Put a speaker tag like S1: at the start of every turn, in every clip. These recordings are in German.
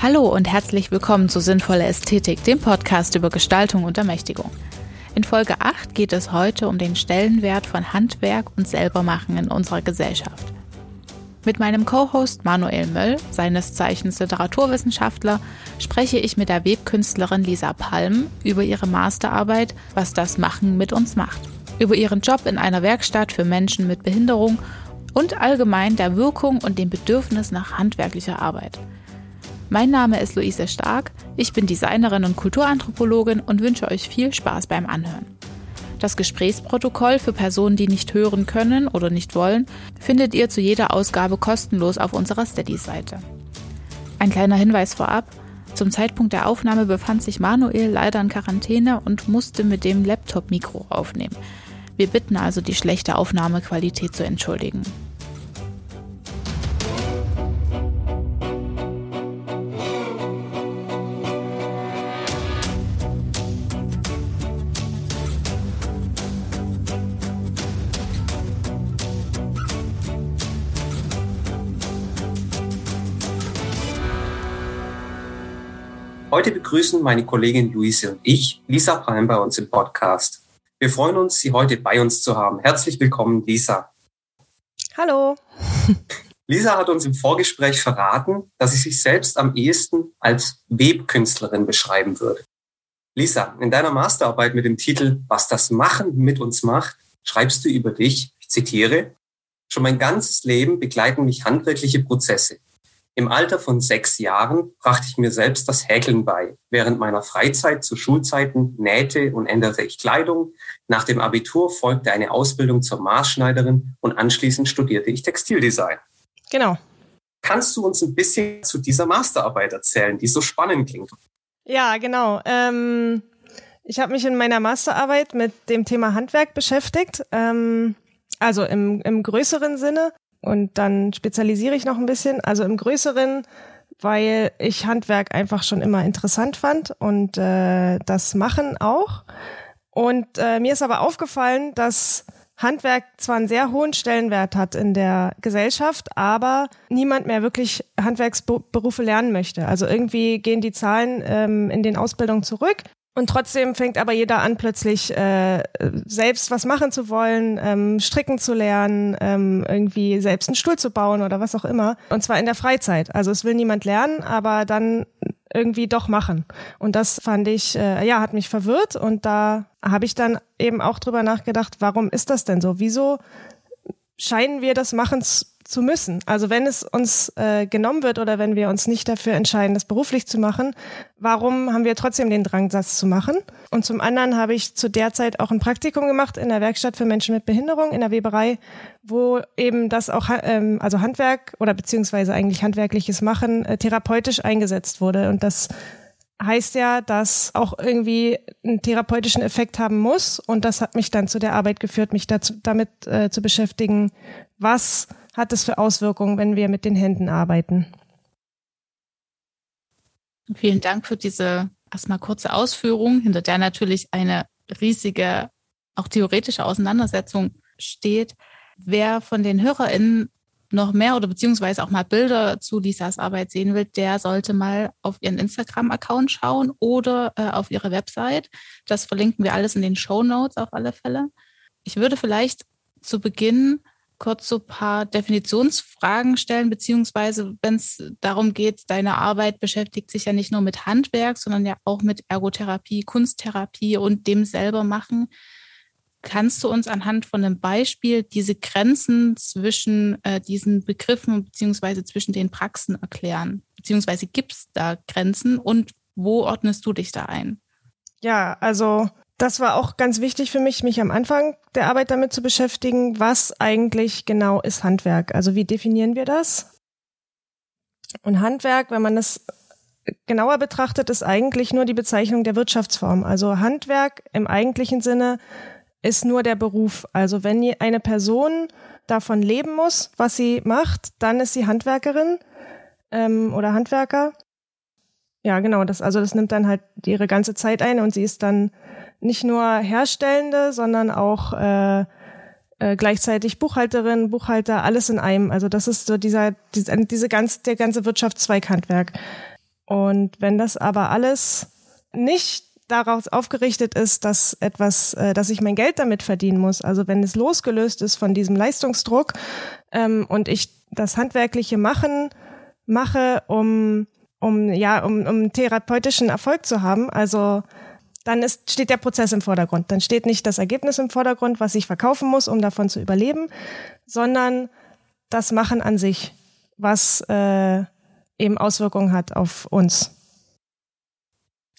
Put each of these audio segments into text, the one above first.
S1: Hallo und herzlich willkommen zu Sinnvolle Ästhetik, dem Podcast über Gestaltung und Ermächtigung. In Folge 8 geht es heute um den Stellenwert von Handwerk und Selbermachen in unserer Gesellschaft. Mit meinem Co-Host Manuel Möll, seines Zeichens Literaturwissenschaftler, spreche ich mit der Webkünstlerin Lisa Palm über ihre Masterarbeit Was das Machen mit uns macht, über ihren Job in einer Werkstatt für Menschen mit Behinderung und allgemein der Wirkung und dem Bedürfnis nach handwerklicher Arbeit – mein Name ist Luise Stark, ich bin Designerin und Kulturanthropologin und wünsche euch viel Spaß beim Anhören. Das Gesprächsprotokoll für Personen, die nicht hören können oder nicht wollen, findet ihr zu jeder Ausgabe kostenlos auf unserer Steady-Seite. Ein kleiner Hinweis vorab. Zum Zeitpunkt der Aufnahme befand sich Manuel leider in Quarantäne und musste mit dem Laptop-Mikro aufnehmen. Wir bitten also, die schlechte Aufnahmequalität zu entschuldigen.
S2: Heute begrüßen meine Kollegin Luise und ich Lisa Palm bei uns im Podcast. Wir freuen uns, Sie heute bei uns zu haben. Herzlich willkommen, Lisa.
S3: Hallo.
S2: Lisa hat uns im Vorgespräch verraten, dass sie sich selbst am ehesten als Webkünstlerin beschreiben würde. Lisa, in deiner Masterarbeit mit dem Titel Was das Machen mit uns macht, schreibst du über dich, ich zitiere, Schon mein ganzes Leben begleiten mich handwerkliche Prozesse. Im Alter von sechs Jahren brachte ich mir selbst das Häkeln bei. Während meiner Freizeit zu Schulzeiten nähte und änderte ich Kleidung. Nach dem Abitur folgte eine Ausbildung zur Maßschneiderin und anschließend studierte ich Textildesign.
S3: Genau.
S2: Kannst du uns ein bisschen zu dieser Masterarbeit erzählen, die so spannend klingt?
S3: Ja, genau. Ähm, ich habe mich in meiner Masterarbeit mit dem Thema Handwerk beschäftigt. Ähm, also im, im größeren Sinne. Und dann spezialisiere ich noch ein bisschen. Also im Größeren, weil ich Handwerk einfach schon immer interessant fand und äh, das Machen auch. Und äh, mir ist aber aufgefallen, dass Handwerk zwar einen sehr hohen Stellenwert hat in der Gesellschaft, aber niemand mehr wirklich Handwerksberufe lernen möchte. Also irgendwie gehen die Zahlen ähm, in den Ausbildungen zurück und trotzdem fängt aber jeder an, plötzlich äh, selbst was machen zu wollen, ähm, stricken zu lernen, ähm, irgendwie selbst einen Stuhl zu bauen oder was auch immer. Und zwar in der Freizeit. Also es will niemand lernen, aber dann irgendwie doch machen. Und das fand ich, äh, ja, hat mich verwirrt. Und da habe ich dann eben auch drüber nachgedacht, warum ist das denn so? Wieso scheinen wir das machen zu müssen. Also wenn es uns äh, genommen wird oder wenn wir uns nicht dafür entscheiden, das beruflich zu machen, warum haben wir trotzdem den Drang, das zu machen? Und zum anderen habe ich zu der Zeit auch ein Praktikum gemacht in der Werkstatt für Menschen mit Behinderung in der Weberei, wo eben das auch, ähm, also Handwerk oder beziehungsweise eigentlich handwerkliches Machen äh, therapeutisch eingesetzt wurde. Und das heißt ja, dass auch irgendwie einen therapeutischen Effekt haben muss. Und das hat mich dann zu der Arbeit geführt, mich dazu, damit äh, zu beschäftigen, was hat es für Auswirkungen, wenn wir mit den Händen arbeiten?
S1: Vielen Dank für diese erstmal kurze Ausführung, hinter der natürlich eine riesige, auch theoretische Auseinandersetzung steht. Wer von den HörerInnen noch mehr oder beziehungsweise auch mal Bilder zu Lisas Arbeit sehen will, der sollte mal auf ihren Instagram-Account schauen oder äh, auf ihre Website. Das verlinken wir alles in den Show Notes auf alle Fälle. Ich würde vielleicht zu Beginn kurz so ein paar Definitionsfragen stellen, beziehungsweise wenn es darum geht, deine Arbeit beschäftigt sich ja nicht nur mit Handwerk, sondern ja auch mit Ergotherapie, Kunsttherapie und dem selber machen. Kannst du uns anhand von einem Beispiel diese Grenzen zwischen äh, diesen Begriffen beziehungsweise zwischen den Praxen erklären? Beziehungsweise gibt es da Grenzen und wo ordnest du dich da ein?
S3: Ja, also das war auch ganz wichtig für mich, mich am Anfang der Arbeit damit zu beschäftigen, was eigentlich genau ist Handwerk. Also wie definieren wir das? Und Handwerk, wenn man es genauer betrachtet, ist eigentlich nur die Bezeichnung der Wirtschaftsform. Also Handwerk im eigentlichen Sinne ist nur der Beruf. Also wenn eine Person davon leben muss, was sie macht, dann ist sie Handwerkerin ähm, oder Handwerker. Ja, genau. Das, also das nimmt dann halt ihre ganze Zeit ein und sie ist dann nicht nur Herstellende, sondern auch äh, äh, gleichzeitig Buchhalterin, Buchhalter, alles in einem. Also das ist so dieser, diese, diese ganz, der ganze Wirtschaftszweig Handwerk. Und wenn das aber alles nicht daraus aufgerichtet ist, dass etwas, äh, dass ich mein Geld damit verdienen muss. Also wenn es losgelöst ist von diesem Leistungsdruck ähm, und ich das handwerkliche Machen mache, um um ja um, um therapeutischen Erfolg zu haben. Also dann ist, steht der Prozess im Vordergrund. Dann steht nicht das Ergebnis im Vordergrund, was ich verkaufen muss, um davon zu überleben, sondern das Machen an sich, was äh, eben Auswirkungen hat auf uns.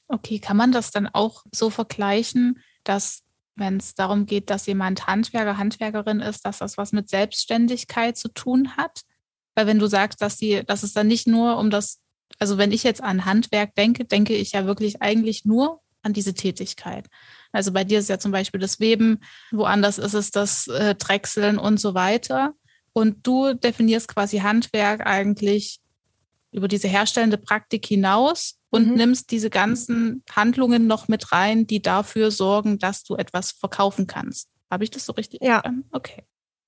S1: Okay, kann man das dann auch so vergleichen, dass wenn es darum geht, dass jemand Handwerker, Handwerkerin ist, dass das was mit Selbstständigkeit zu tun hat? Weil wenn du sagst, dass die, dass es dann nicht nur um das, also wenn ich jetzt an Handwerk denke, denke ich ja wirklich eigentlich nur an diese Tätigkeit. Also bei dir ist ja zum Beispiel das Weben, woanders ist es das äh, Drechseln und so weiter. Und du definierst quasi Handwerk eigentlich über diese herstellende Praktik hinaus und mhm. nimmst diese ganzen Handlungen noch mit rein, die dafür sorgen, dass du etwas verkaufen kannst. Habe ich das so richtig?
S3: Ja. Okay.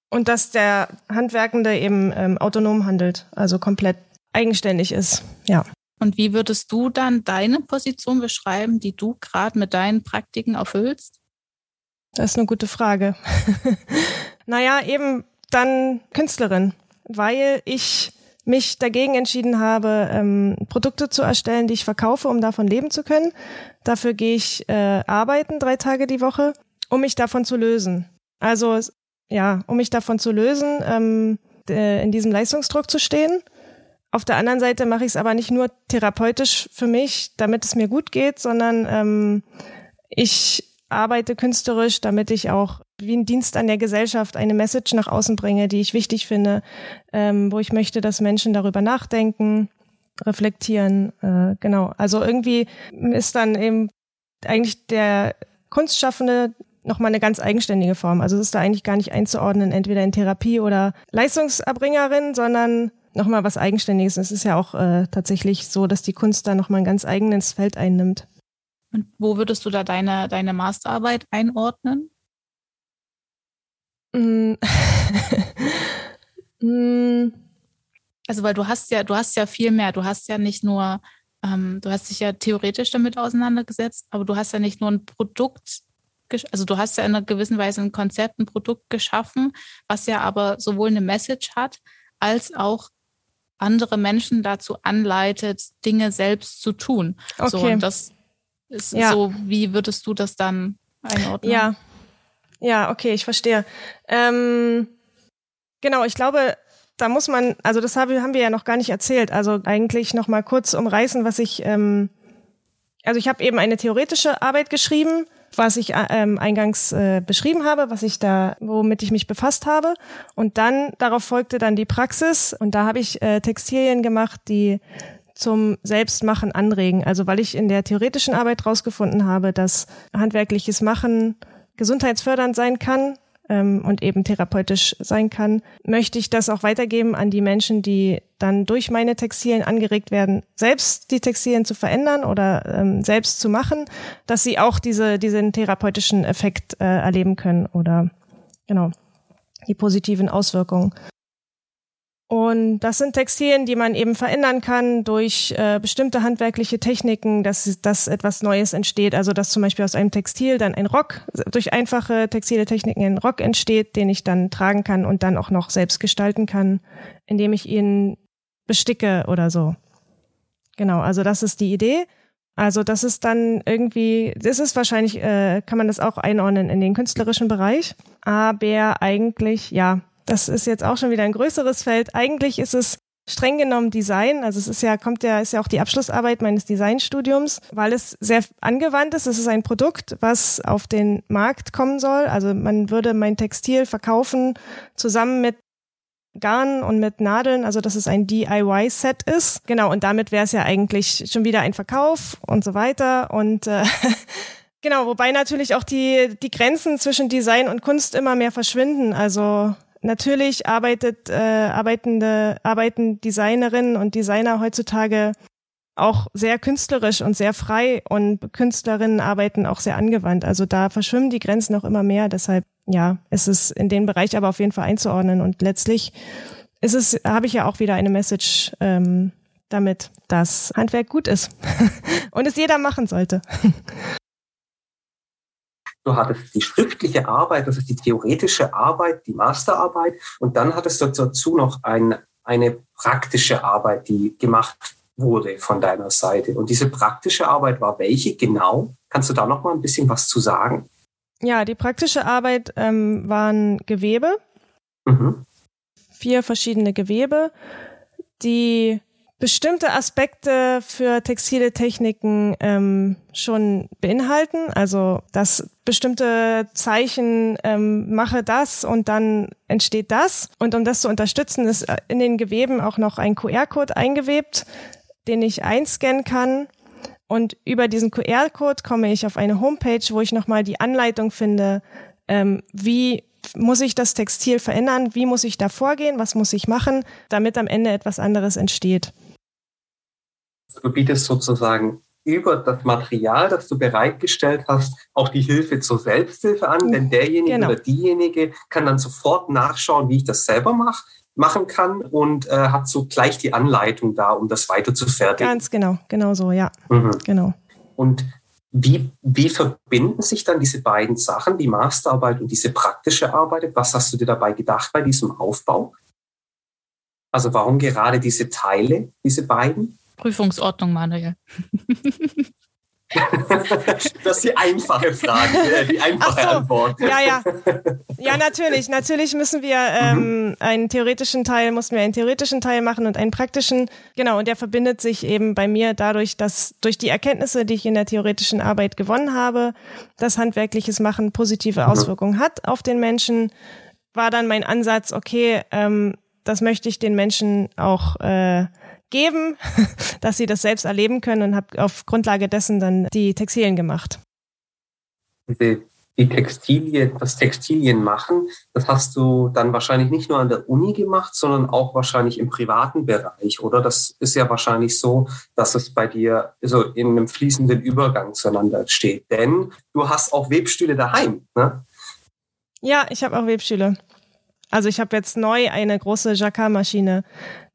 S3: Und dass der Handwerkende eben ähm, autonom handelt, also komplett eigenständig ist. Ja.
S1: Und wie würdest du dann deine Position beschreiben, die du gerade mit deinen Praktiken erfüllst?
S3: Das ist eine gute Frage. naja, eben dann Künstlerin, weil ich mich dagegen entschieden habe, ähm, Produkte zu erstellen, die ich verkaufe, um davon leben zu können. Dafür gehe ich äh, arbeiten drei Tage die Woche, um mich davon zu lösen. Also ja, um mich davon zu lösen, ähm, äh, in diesem Leistungsdruck zu stehen. Auf der anderen Seite mache ich es aber nicht nur therapeutisch für mich, damit es mir gut geht, sondern ähm, ich arbeite künstlerisch, damit ich auch wie ein Dienst an der Gesellschaft eine Message nach außen bringe, die ich wichtig finde, ähm, wo ich möchte, dass Menschen darüber nachdenken, reflektieren. Äh, genau. Also irgendwie ist dann eben eigentlich der Kunstschaffende nochmal eine ganz eigenständige Form. Also es ist da eigentlich gar nicht einzuordnen, entweder in Therapie oder Leistungserbringerin, sondern nochmal was Eigenständiges. Es ist ja auch äh, tatsächlich so, dass die Kunst da nochmal ein ganz eigenes Feld einnimmt.
S1: Und wo würdest du da deine, deine Masterarbeit einordnen? Mm. Mm. also weil du hast ja, du hast ja viel mehr. Du hast ja nicht nur, ähm, du hast dich ja theoretisch damit auseinandergesetzt, aber du hast ja nicht nur ein Produkt, also du hast ja in einer gewissen Weise ein Konzept, ein Produkt geschaffen, was ja aber sowohl eine Message hat, als auch andere Menschen dazu anleitet, Dinge selbst zu tun. Okay. So, und das ist ja. so, wie würdest du das dann einordnen?
S3: Ja, ja, okay, ich verstehe. Ähm, genau, ich glaube, da muss man, also das haben wir ja noch gar nicht erzählt. Also eigentlich noch mal kurz umreißen, was ich, ähm, also ich habe eben eine theoretische Arbeit geschrieben, was ich ähm, eingangs äh, beschrieben habe, was ich da, womit ich mich befasst habe. Und dann darauf folgte dann die Praxis und da habe ich äh, Textilien gemacht, die zum Selbstmachen anregen. Also weil ich in der theoretischen Arbeit rausgefunden habe, dass handwerkliches Machen gesundheitsfördernd sein kann ähm, und eben therapeutisch sein kann, möchte ich das auch weitergeben an die Menschen, die dann durch meine Textilien angeregt werden, selbst die Textilien zu verändern oder ähm, selbst zu machen, dass sie auch diese, diesen therapeutischen Effekt äh, erleben können oder genau die positiven Auswirkungen. Und das sind Textilien, die man eben verändern kann durch äh, bestimmte handwerkliche Techniken, dass, dass etwas Neues entsteht. Also dass zum Beispiel aus einem Textil dann ein Rock, durch einfache textile Techniken ein Rock entsteht, den ich dann tragen kann und dann auch noch selbst gestalten kann, indem ich ihn besticke oder so. Genau, also das ist die Idee. Also das ist dann irgendwie, das ist wahrscheinlich, äh, kann man das auch einordnen in den künstlerischen Bereich. Aber eigentlich, ja, das ist jetzt auch schon wieder ein größeres Feld. Eigentlich ist es streng genommen Design. Also es ist ja, kommt ja, ist ja auch die Abschlussarbeit meines Designstudiums, weil es sehr angewandt ist. Es ist ein Produkt, was auf den Markt kommen soll. Also man würde mein Textil verkaufen zusammen mit Garn und mit Nadeln, also dass es ein DIY-Set ist. Genau, und damit wäre es ja eigentlich schon wieder ein Verkauf und so weiter. Und äh, genau, wobei natürlich auch die, die Grenzen zwischen Design und Kunst immer mehr verschwinden. Also Natürlich arbeitet, äh, arbeitende, arbeiten Designerinnen und Designer heutzutage auch sehr künstlerisch und sehr frei und Künstlerinnen arbeiten auch sehr angewandt. Also da verschwimmen die Grenzen auch immer mehr. Deshalb, ja, ist es in den Bereich aber auf jeden Fall einzuordnen. Und letztlich ist es, habe ich ja auch wieder eine Message ähm, damit das Handwerk gut ist und es jeder machen sollte.
S2: Du hattest die schriftliche Arbeit, das ist die theoretische Arbeit, die Masterarbeit und dann hattest du dazu noch ein, eine praktische Arbeit, die gemacht wurde von deiner Seite. Und diese praktische Arbeit war welche genau? Kannst du da noch mal ein bisschen was zu sagen?
S3: Ja, die praktische Arbeit ähm, waren Gewebe, mhm. vier verschiedene Gewebe, die bestimmte Aspekte für textile Techniken ähm, schon beinhalten. Also dass bestimmte Zeichen ähm, mache das und dann entsteht das. Und um das zu unterstützen, ist in den Geweben auch noch ein QR-Code eingewebt, den ich einscannen kann. Und über diesen QR-Code komme ich auf eine Homepage, wo ich nochmal die Anleitung finde, ähm, wie muss ich das Textil verändern, wie muss ich da vorgehen, was muss ich machen, damit am Ende etwas anderes entsteht.
S2: Du bietest sozusagen über das Material, das du bereitgestellt hast, auch die Hilfe zur Selbsthilfe an, denn derjenige genau. oder diejenige kann dann sofort nachschauen, wie ich das selber mache machen kann und äh, hat so gleich die Anleitung da, um das weiter zu fertigen.
S3: Ganz genau, genau so, ja. Mhm. Genau.
S2: Und wie, wie verbinden sich dann diese beiden Sachen, die Masterarbeit und diese praktische Arbeit? Was hast du dir dabei gedacht bei diesem Aufbau? Also warum gerade diese Teile, diese beiden?
S1: Prüfungsordnung, Manuel.
S2: das ist die einfache Frage, äh, die einfache so, Antwort.
S3: Ja, ja. Ja, natürlich. Natürlich müssen wir ähm, mhm. einen theoretischen Teil, mussten wir einen theoretischen Teil machen und einen praktischen. Genau, und der verbindet sich eben bei mir dadurch, dass durch die Erkenntnisse, die ich in der theoretischen Arbeit gewonnen habe, das handwerkliches Machen positive mhm. Auswirkungen hat auf den Menschen, war dann mein Ansatz, okay, ähm, das möchte ich den Menschen auch äh, geben, dass sie das selbst erleben können und habe auf Grundlage dessen dann die Textilien gemacht.
S2: Die, die Textilien, das Textilien machen, das hast du dann wahrscheinlich nicht nur an der Uni gemacht, sondern auch wahrscheinlich im privaten Bereich, oder? Das ist ja wahrscheinlich so, dass es bei dir so in einem fließenden Übergang zueinander steht. Denn du hast auch Webstühle daheim, ne?
S3: Ja, ich habe auch Webstühle. Also ich habe jetzt neu eine große Jacquard-Maschine,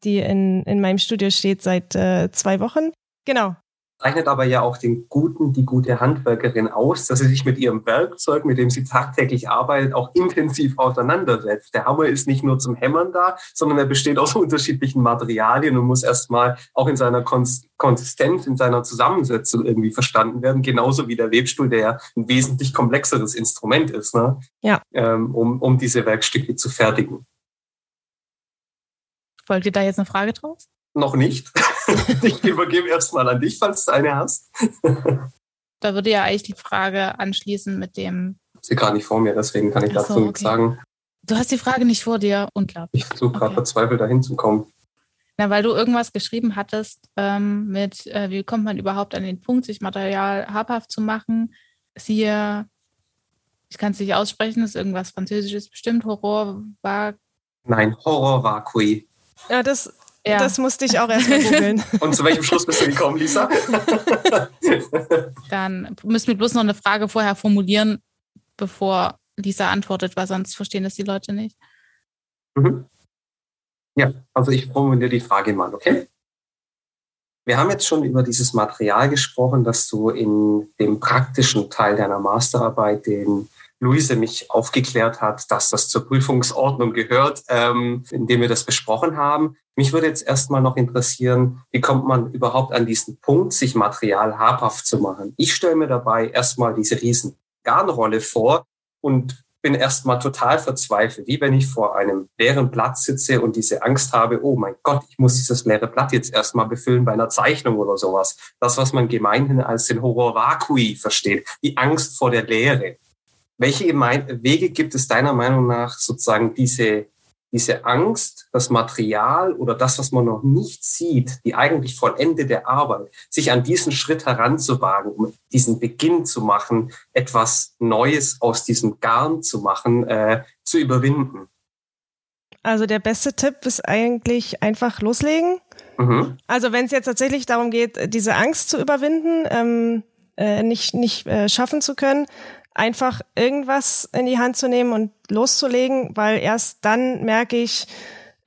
S3: die in, in meinem Studio steht seit äh, zwei Wochen. Genau.
S2: Zeichnet aber ja auch den guten, die gute Handwerkerin aus, dass sie sich mit ihrem Werkzeug, mit dem sie tagtäglich arbeitet, auch intensiv auseinandersetzt. Der Hammer ist nicht nur zum Hämmern da, sondern er besteht aus unterschiedlichen Materialien und muss erstmal auch in seiner Konsistenz, in seiner Zusammensetzung irgendwie verstanden werden, genauso wie der Webstuhl, der ja ein wesentlich komplexeres Instrument ist, ne?
S3: ja.
S2: Ähm, um, um diese Werkstücke zu fertigen.
S1: Folgt dir da jetzt eine Frage draus?
S2: Noch nicht. ich übergebe erstmal an dich, falls du eine hast.
S1: da würde ja eigentlich die Frage anschließen mit dem.
S2: Ich sie gerade nicht vor mir, deswegen kann ich so, dazu okay. nichts sagen.
S1: Du hast die Frage nicht vor dir, unglaublich.
S2: Ich versuche gerade okay. verzweifelt dahin zu kommen.
S1: Na, weil du irgendwas geschrieben hattest ähm, mit, äh, wie kommt man überhaupt an den Punkt, sich Material habhaft zu machen. Siehe, ich kann es nicht aussprechen, ist irgendwas Französisches bestimmt, Horror war.
S2: Nein, Horror vacui.
S3: Ja, das, ja. das musste ich auch erst mal googeln.
S2: Und zu welchem Schluss bist du gekommen, Lisa?
S1: Dann müssen wir bloß noch eine Frage vorher formulieren, bevor Lisa antwortet, weil sonst verstehen das die Leute nicht.
S2: Mhm. Ja, also ich formuliere die Frage mal, okay? Wir haben jetzt schon über dieses Material gesprochen, das du in dem praktischen Teil deiner Masterarbeit, den Luise mich aufgeklärt hat, dass das zur Prüfungsordnung gehört, ähm, indem wir das besprochen haben. Mich würde jetzt erstmal noch interessieren, wie kommt man überhaupt an diesen Punkt, sich Material habhaft zu machen? Ich stelle mir dabei erstmal diese riesen Garnrolle vor und bin erstmal total verzweifelt, wie wenn ich vor einem leeren Blatt sitze und diese Angst habe, oh mein Gott, ich muss dieses leere Blatt jetzt erstmal befüllen bei einer Zeichnung oder sowas. Das, was man gemeinhin als den Horror vacui versteht, die Angst vor der Leere. Welche Wege gibt es deiner Meinung nach, sozusagen diese, diese Angst, das Material oder das, was man noch nicht sieht, die eigentlich vollendete Arbeit, sich an diesen Schritt heranzuwagen, um diesen Beginn zu machen, etwas Neues aus diesem Garn zu machen, äh, zu überwinden?
S3: Also der beste Tipp ist eigentlich einfach loslegen. Mhm. Also wenn es jetzt tatsächlich darum geht, diese Angst zu überwinden, ähm, äh, nicht, nicht äh, schaffen zu können, einfach irgendwas in die Hand zu nehmen und loszulegen, weil erst dann merke ich,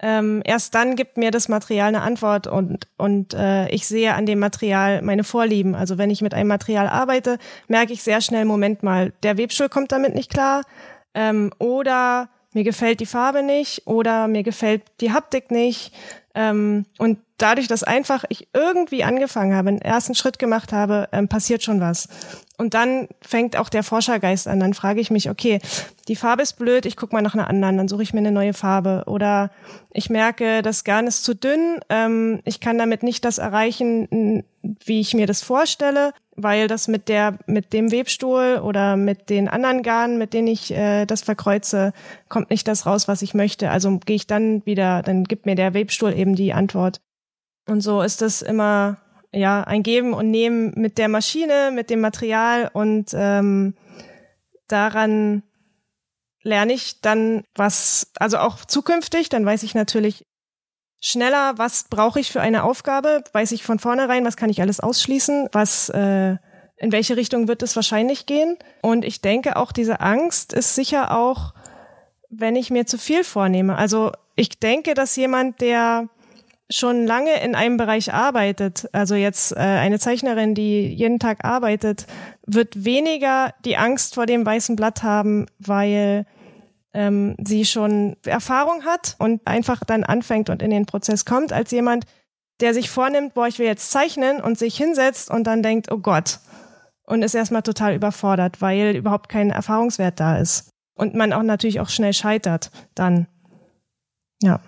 S3: ähm, erst dann gibt mir das Material eine Antwort und, und äh, ich sehe an dem Material meine Vorlieben. Also wenn ich mit einem Material arbeite, merke ich sehr schnell, Moment mal, der Webstuhl kommt damit nicht klar ähm, oder mir gefällt die Farbe nicht oder mir gefällt die Haptik nicht. Ähm, und dadurch, dass einfach ich irgendwie angefangen habe, einen ersten Schritt gemacht habe, ähm, passiert schon was. Und dann fängt auch der Forschergeist an. Dann frage ich mich, okay, die Farbe ist blöd, ich gucke mal nach einer anderen, dann suche ich mir eine neue Farbe. Oder ich merke, das Garn ist zu dünn, ähm, ich kann damit nicht das erreichen, wie ich mir das vorstelle, weil das mit der, mit dem Webstuhl oder mit den anderen Garnen, mit denen ich äh, das verkreuze, kommt nicht das raus, was ich möchte. Also gehe ich dann wieder, dann gibt mir der Webstuhl eben die Antwort. Und so ist es immer ja ein Geben und Nehmen mit der Maschine, mit dem Material und ähm, daran lerne ich dann was, also auch zukünftig, dann weiß ich natürlich schneller, was brauche ich für eine Aufgabe, weiß ich von vornherein, was kann ich alles ausschließen, was äh, in welche Richtung wird es wahrscheinlich gehen. Und ich denke auch, diese Angst ist sicher auch, wenn ich mir zu viel vornehme. Also ich denke, dass jemand, der schon lange in einem Bereich arbeitet, also jetzt äh, eine Zeichnerin, die jeden Tag arbeitet, wird weniger die Angst vor dem weißen Blatt haben, weil ähm, sie schon Erfahrung hat und einfach dann anfängt und in den Prozess kommt, als jemand, der sich vornimmt, boah, ich will jetzt zeichnen und sich hinsetzt und dann denkt, oh Gott, und ist erstmal total überfordert, weil überhaupt kein Erfahrungswert da ist. Und man auch natürlich auch schnell scheitert dann. Ja.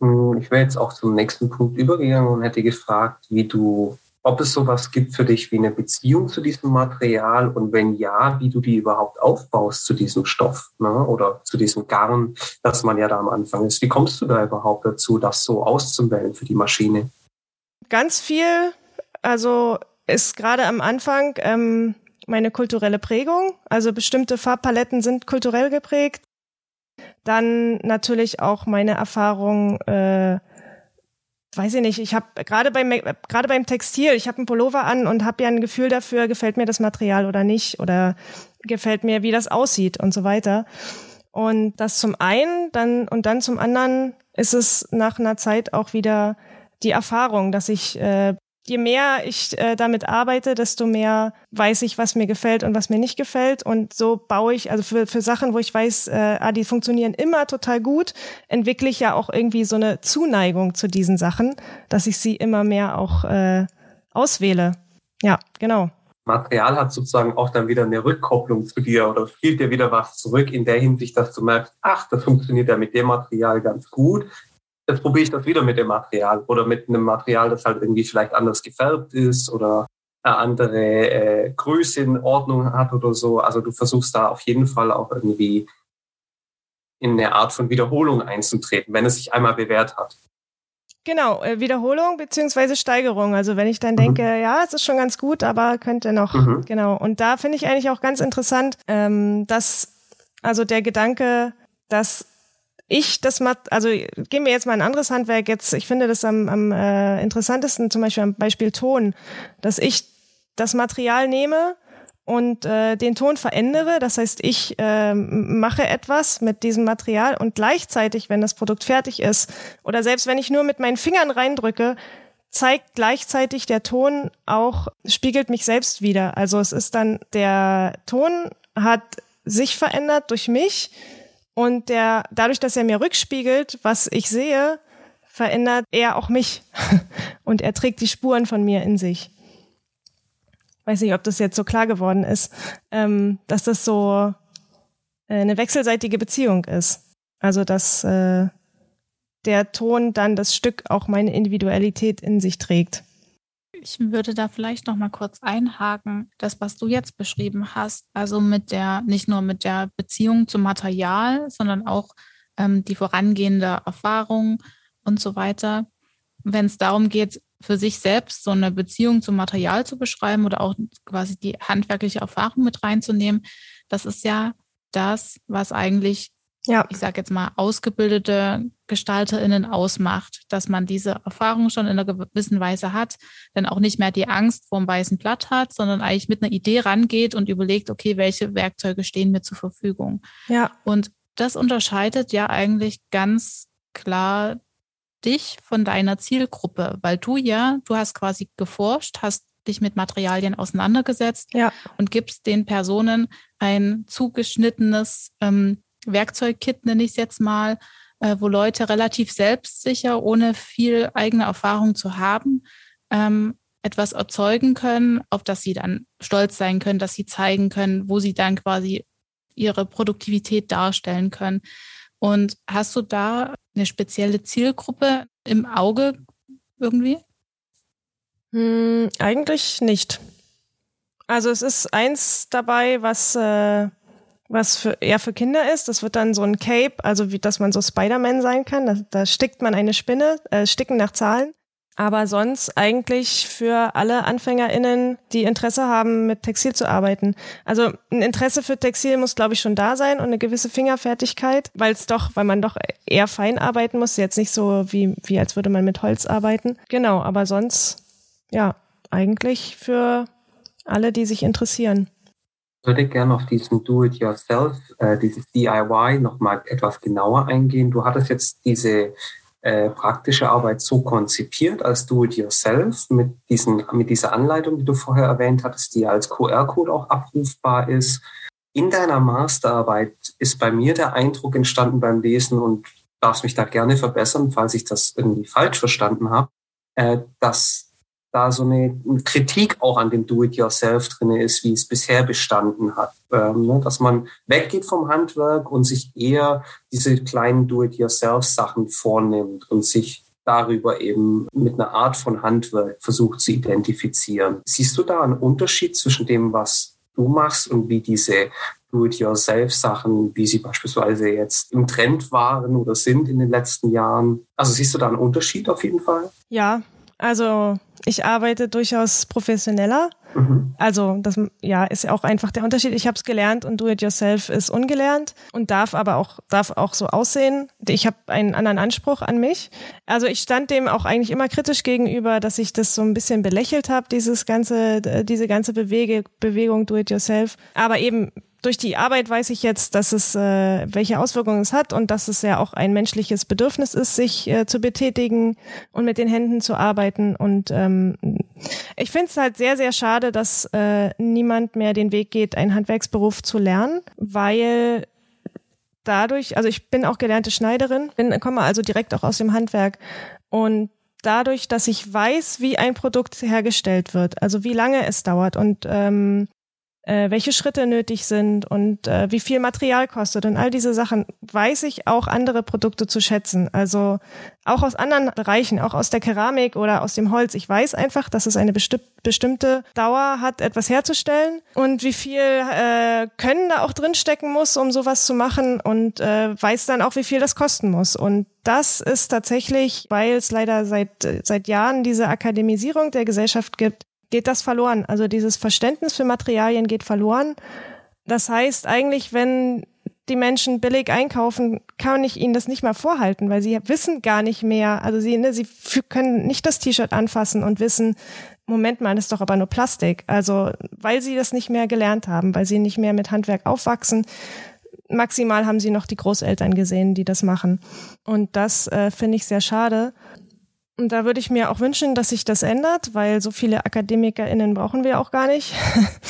S2: Hm, ich wäre jetzt auch zum nächsten Punkt übergegangen und hätte gefragt, wie du, ob es sowas gibt für dich wie eine Beziehung zu diesem Material und wenn ja, wie du die überhaupt aufbaust zu diesem Stoff ne? oder zu diesem Garn, das man ja da am Anfang ist. Wie kommst du da überhaupt dazu, das so auszuwählen für die Maschine?
S3: Ganz viel, also ist gerade am Anfang ähm, meine kulturelle Prägung. Also bestimmte Farbpaletten sind kulturell geprägt. Dann natürlich auch meine Erfahrung, äh, weiß ich nicht, ich habe gerade beim gerade beim Textil, ich habe einen Pullover an und habe ja ein Gefühl dafür, gefällt mir das Material oder nicht oder gefällt mir, wie das aussieht und so weiter. Und das zum einen, dann und dann zum anderen ist es nach einer Zeit auch wieder die Erfahrung, dass ich äh, je mehr ich äh, damit arbeite, desto mehr weiß ich, was mir gefällt und was mir nicht gefällt. Und so baue ich, also für, für Sachen, wo ich weiß, äh, ah, die funktionieren immer total gut, entwickle ich ja auch irgendwie so eine Zuneigung zu diesen Sachen, dass ich sie immer mehr auch äh, auswähle. Ja, genau.
S2: Material hat sozusagen auch dann wieder eine Rückkopplung zu dir oder spielt dir wieder was zurück in der Hinsicht, dass du merkst, ach, das funktioniert ja mit dem Material ganz gut jetzt probiere ich das wieder mit dem Material oder mit einem Material, das halt irgendwie vielleicht anders gefärbt ist oder eine andere äh, Größe in Ordnung hat oder so. Also du versuchst da auf jeden Fall auch irgendwie in eine Art von Wiederholung einzutreten, wenn es sich einmal bewährt hat.
S3: Genau, äh, Wiederholung beziehungsweise Steigerung. Also wenn ich dann mhm. denke, ja, es ist schon ganz gut, aber könnte noch, mhm. genau. Und da finde ich eigentlich auch ganz interessant, ähm, dass also der Gedanke, dass ich das mal, also gehen wir jetzt mal ein anderes Handwerk jetzt. Ich finde das am, am äh, interessantesten, zum Beispiel am Beispiel Ton, dass ich das Material nehme und äh, den Ton verändere. Das heißt, ich äh, mache etwas mit diesem Material und gleichzeitig, wenn das Produkt fertig ist, oder selbst wenn ich nur mit meinen Fingern reindrücke, zeigt gleichzeitig der Ton auch, spiegelt mich selbst wieder. Also es ist dann, der Ton hat sich verändert durch mich und der, dadurch, dass er mir rückspiegelt, was ich sehe, verändert er auch mich. Und er trägt die Spuren von mir in sich. Weiß nicht, ob das jetzt so klar geworden ist, ähm, dass das so äh, eine wechselseitige Beziehung ist. Also, dass äh, der Ton dann das Stück auch meine Individualität in sich trägt.
S1: Ich würde da vielleicht noch mal kurz einhaken, das, was du jetzt beschrieben hast, also mit der, nicht nur mit der Beziehung zum Material, sondern auch ähm, die vorangehende Erfahrung und so weiter. Wenn es darum geht, für sich selbst so eine Beziehung zum Material zu beschreiben oder auch quasi die handwerkliche Erfahrung mit reinzunehmen, das ist ja das, was eigentlich ja. ich sage jetzt mal, ausgebildete GestalterInnen ausmacht, dass man diese Erfahrung schon in einer gewissen Weise hat, dann auch nicht mehr die Angst vor dem weißen Blatt hat, sondern eigentlich mit einer Idee rangeht und überlegt, okay, welche Werkzeuge stehen mir zur Verfügung. Ja. Und das unterscheidet ja eigentlich ganz klar dich von deiner Zielgruppe, weil du ja, du hast quasi geforscht, hast dich mit Materialien auseinandergesetzt
S3: ja.
S1: und gibst den Personen ein zugeschnittenes ähm, Werkzeugkit, nenne ich es jetzt mal, äh, wo Leute relativ selbstsicher, ohne viel eigene Erfahrung zu haben, ähm, etwas erzeugen können, auf das sie dann stolz sein können, dass sie zeigen können, wo sie dann quasi ihre Produktivität darstellen können. Und hast du da eine spezielle Zielgruppe im Auge irgendwie?
S3: Hm, eigentlich nicht. Also es ist eins dabei, was äh, was für, eher für Kinder ist. Das wird dann so ein Cape, also wie, dass man so Spider-Man sein kann. Da, da stickt man eine Spinne, äh, sticken nach Zahlen. Aber sonst eigentlich für alle AnfängerInnen, die Interesse haben, mit Textil zu arbeiten. Also ein Interesse für Textil muss, glaube ich, schon da sein und eine gewisse Fingerfertigkeit, weil es doch, weil man doch eher fein arbeiten muss. Jetzt nicht so wie, wie als würde man mit Holz arbeiten. Genau, aber sonst, ja, eigentlich für alle, die sich interessieren
S2: würde gerne auf diesen Do-it-yourself, äh, dieses DIY nochmal etwas genauer eingehen. Du hattest jetzt diese äh, praktische Arbeit so konzipiert als Do-it-yourself mit, mit dieser Anleitung, die du vorher erwähnt hattest, die als QR-Code auch abrufbar ist. In deiner Masterarbeit ist bei mir der Eindruck entstanden beim Lesen und darfst mich da gerne verbessern, falls ich das irgendwie falsch verstanden habe, äh, dass da so eine Kritik auch an dem Do-it-yourself drin ist, wie es bisher bestanden hat. Ähm, ne? Dass man weggeht vom Handwerk und sich eher diese kleinen Do-it-yourself-Sachen vornimmt und sich darüber eben mit einer Art von Handwerk versucht zu identifizieren. Siehst du da einen Unterschied zwischen dem, was du machst und wie diese Do-it-yourself-Sachen, wie sie beispielsweise jetzt im Trend waren oder sind in den letzten Jahren? Also siehst du da einen Unterschied auf jeden Fall?
S3: Ja, also ich arbeite durchaus professioneller. Mhm. Also das ja ist ja auch einfach der Unterschied. Ich habe es gelernt und Do It Yourself ist ungelernt und darf aber auch darf auch so aussehen. Ich habe einen anderen Anspruch an mich. Also ich stand dem auch eigentlich immer kritisch gegenüber, dass ich das so ein bisschen belächelt habe, dieses ganze diese ganze Bewege, Bewegung Do It Yourself. Aber eben durch die Arbeit weiß ich jetzt, dass es äh, welche Auswirkungen es hat und dass es ja auch ein menschliches Bedürfnis ist, sich äh, zu betätigen und mit den Händen zu arbeiten. Und ähm, ich finde es halt sehr, sehr schade, dass äh, niemand mehr den Weg geht, einen Handwerksberuf zu lernen, weil dadurch, also ich bin auch gelernte Schneiderin, bin, komme also direkt auch aus dem Handwerk und dadurch, dass ich weiß, wie ein Produkt hergestellt wird, also wie lange es dauert und ähm, äh, welche Schritte nötig sind und äh, wie viel Material kostet und all diese Sachen, weiß ich auch andere Produkte zu schätzen. Also auch aus anderen Bereichen, auch aus der Keramik oder aus dem Holz. Ich weiß einfach, dass es eine besti bestimmte Dauer hat, etwas herzustellen und wie viel äh, Können da auch drinstecken muss, um sowas zu machen und äh, weiß dann auch, wie viel das kosten muss. Und das ist tatsächlich, weil es leider seit, seit Jahren diese Akademisierung der Gesellschaft gibt, geht das verloren. Also dieses Verständnis für Materialien geht verloren. Das heißt eigentlich, wenn die Menschen billig einkaufen, kann ich ihnen das nicht mal vorhalten, weil sie wissen gar nicht mehr. Also sie, ne, sie können nicht das T-Shirt anfassen und wissen, Moment mal, das ist doch aber nur Plastik. Also weil sie das nicht mehr gelernt haben, weil sie nicht mehr mit Handwerk aufwachsen. Maximal haben sie noch die Großeltern gesehen, die das machen. Und das äh, finde ich sehr schade. Und da würde ich mir auch wünschen, dass sich das ändert, weil so viele AkademikerInnen brauchen wir auch gar nicht.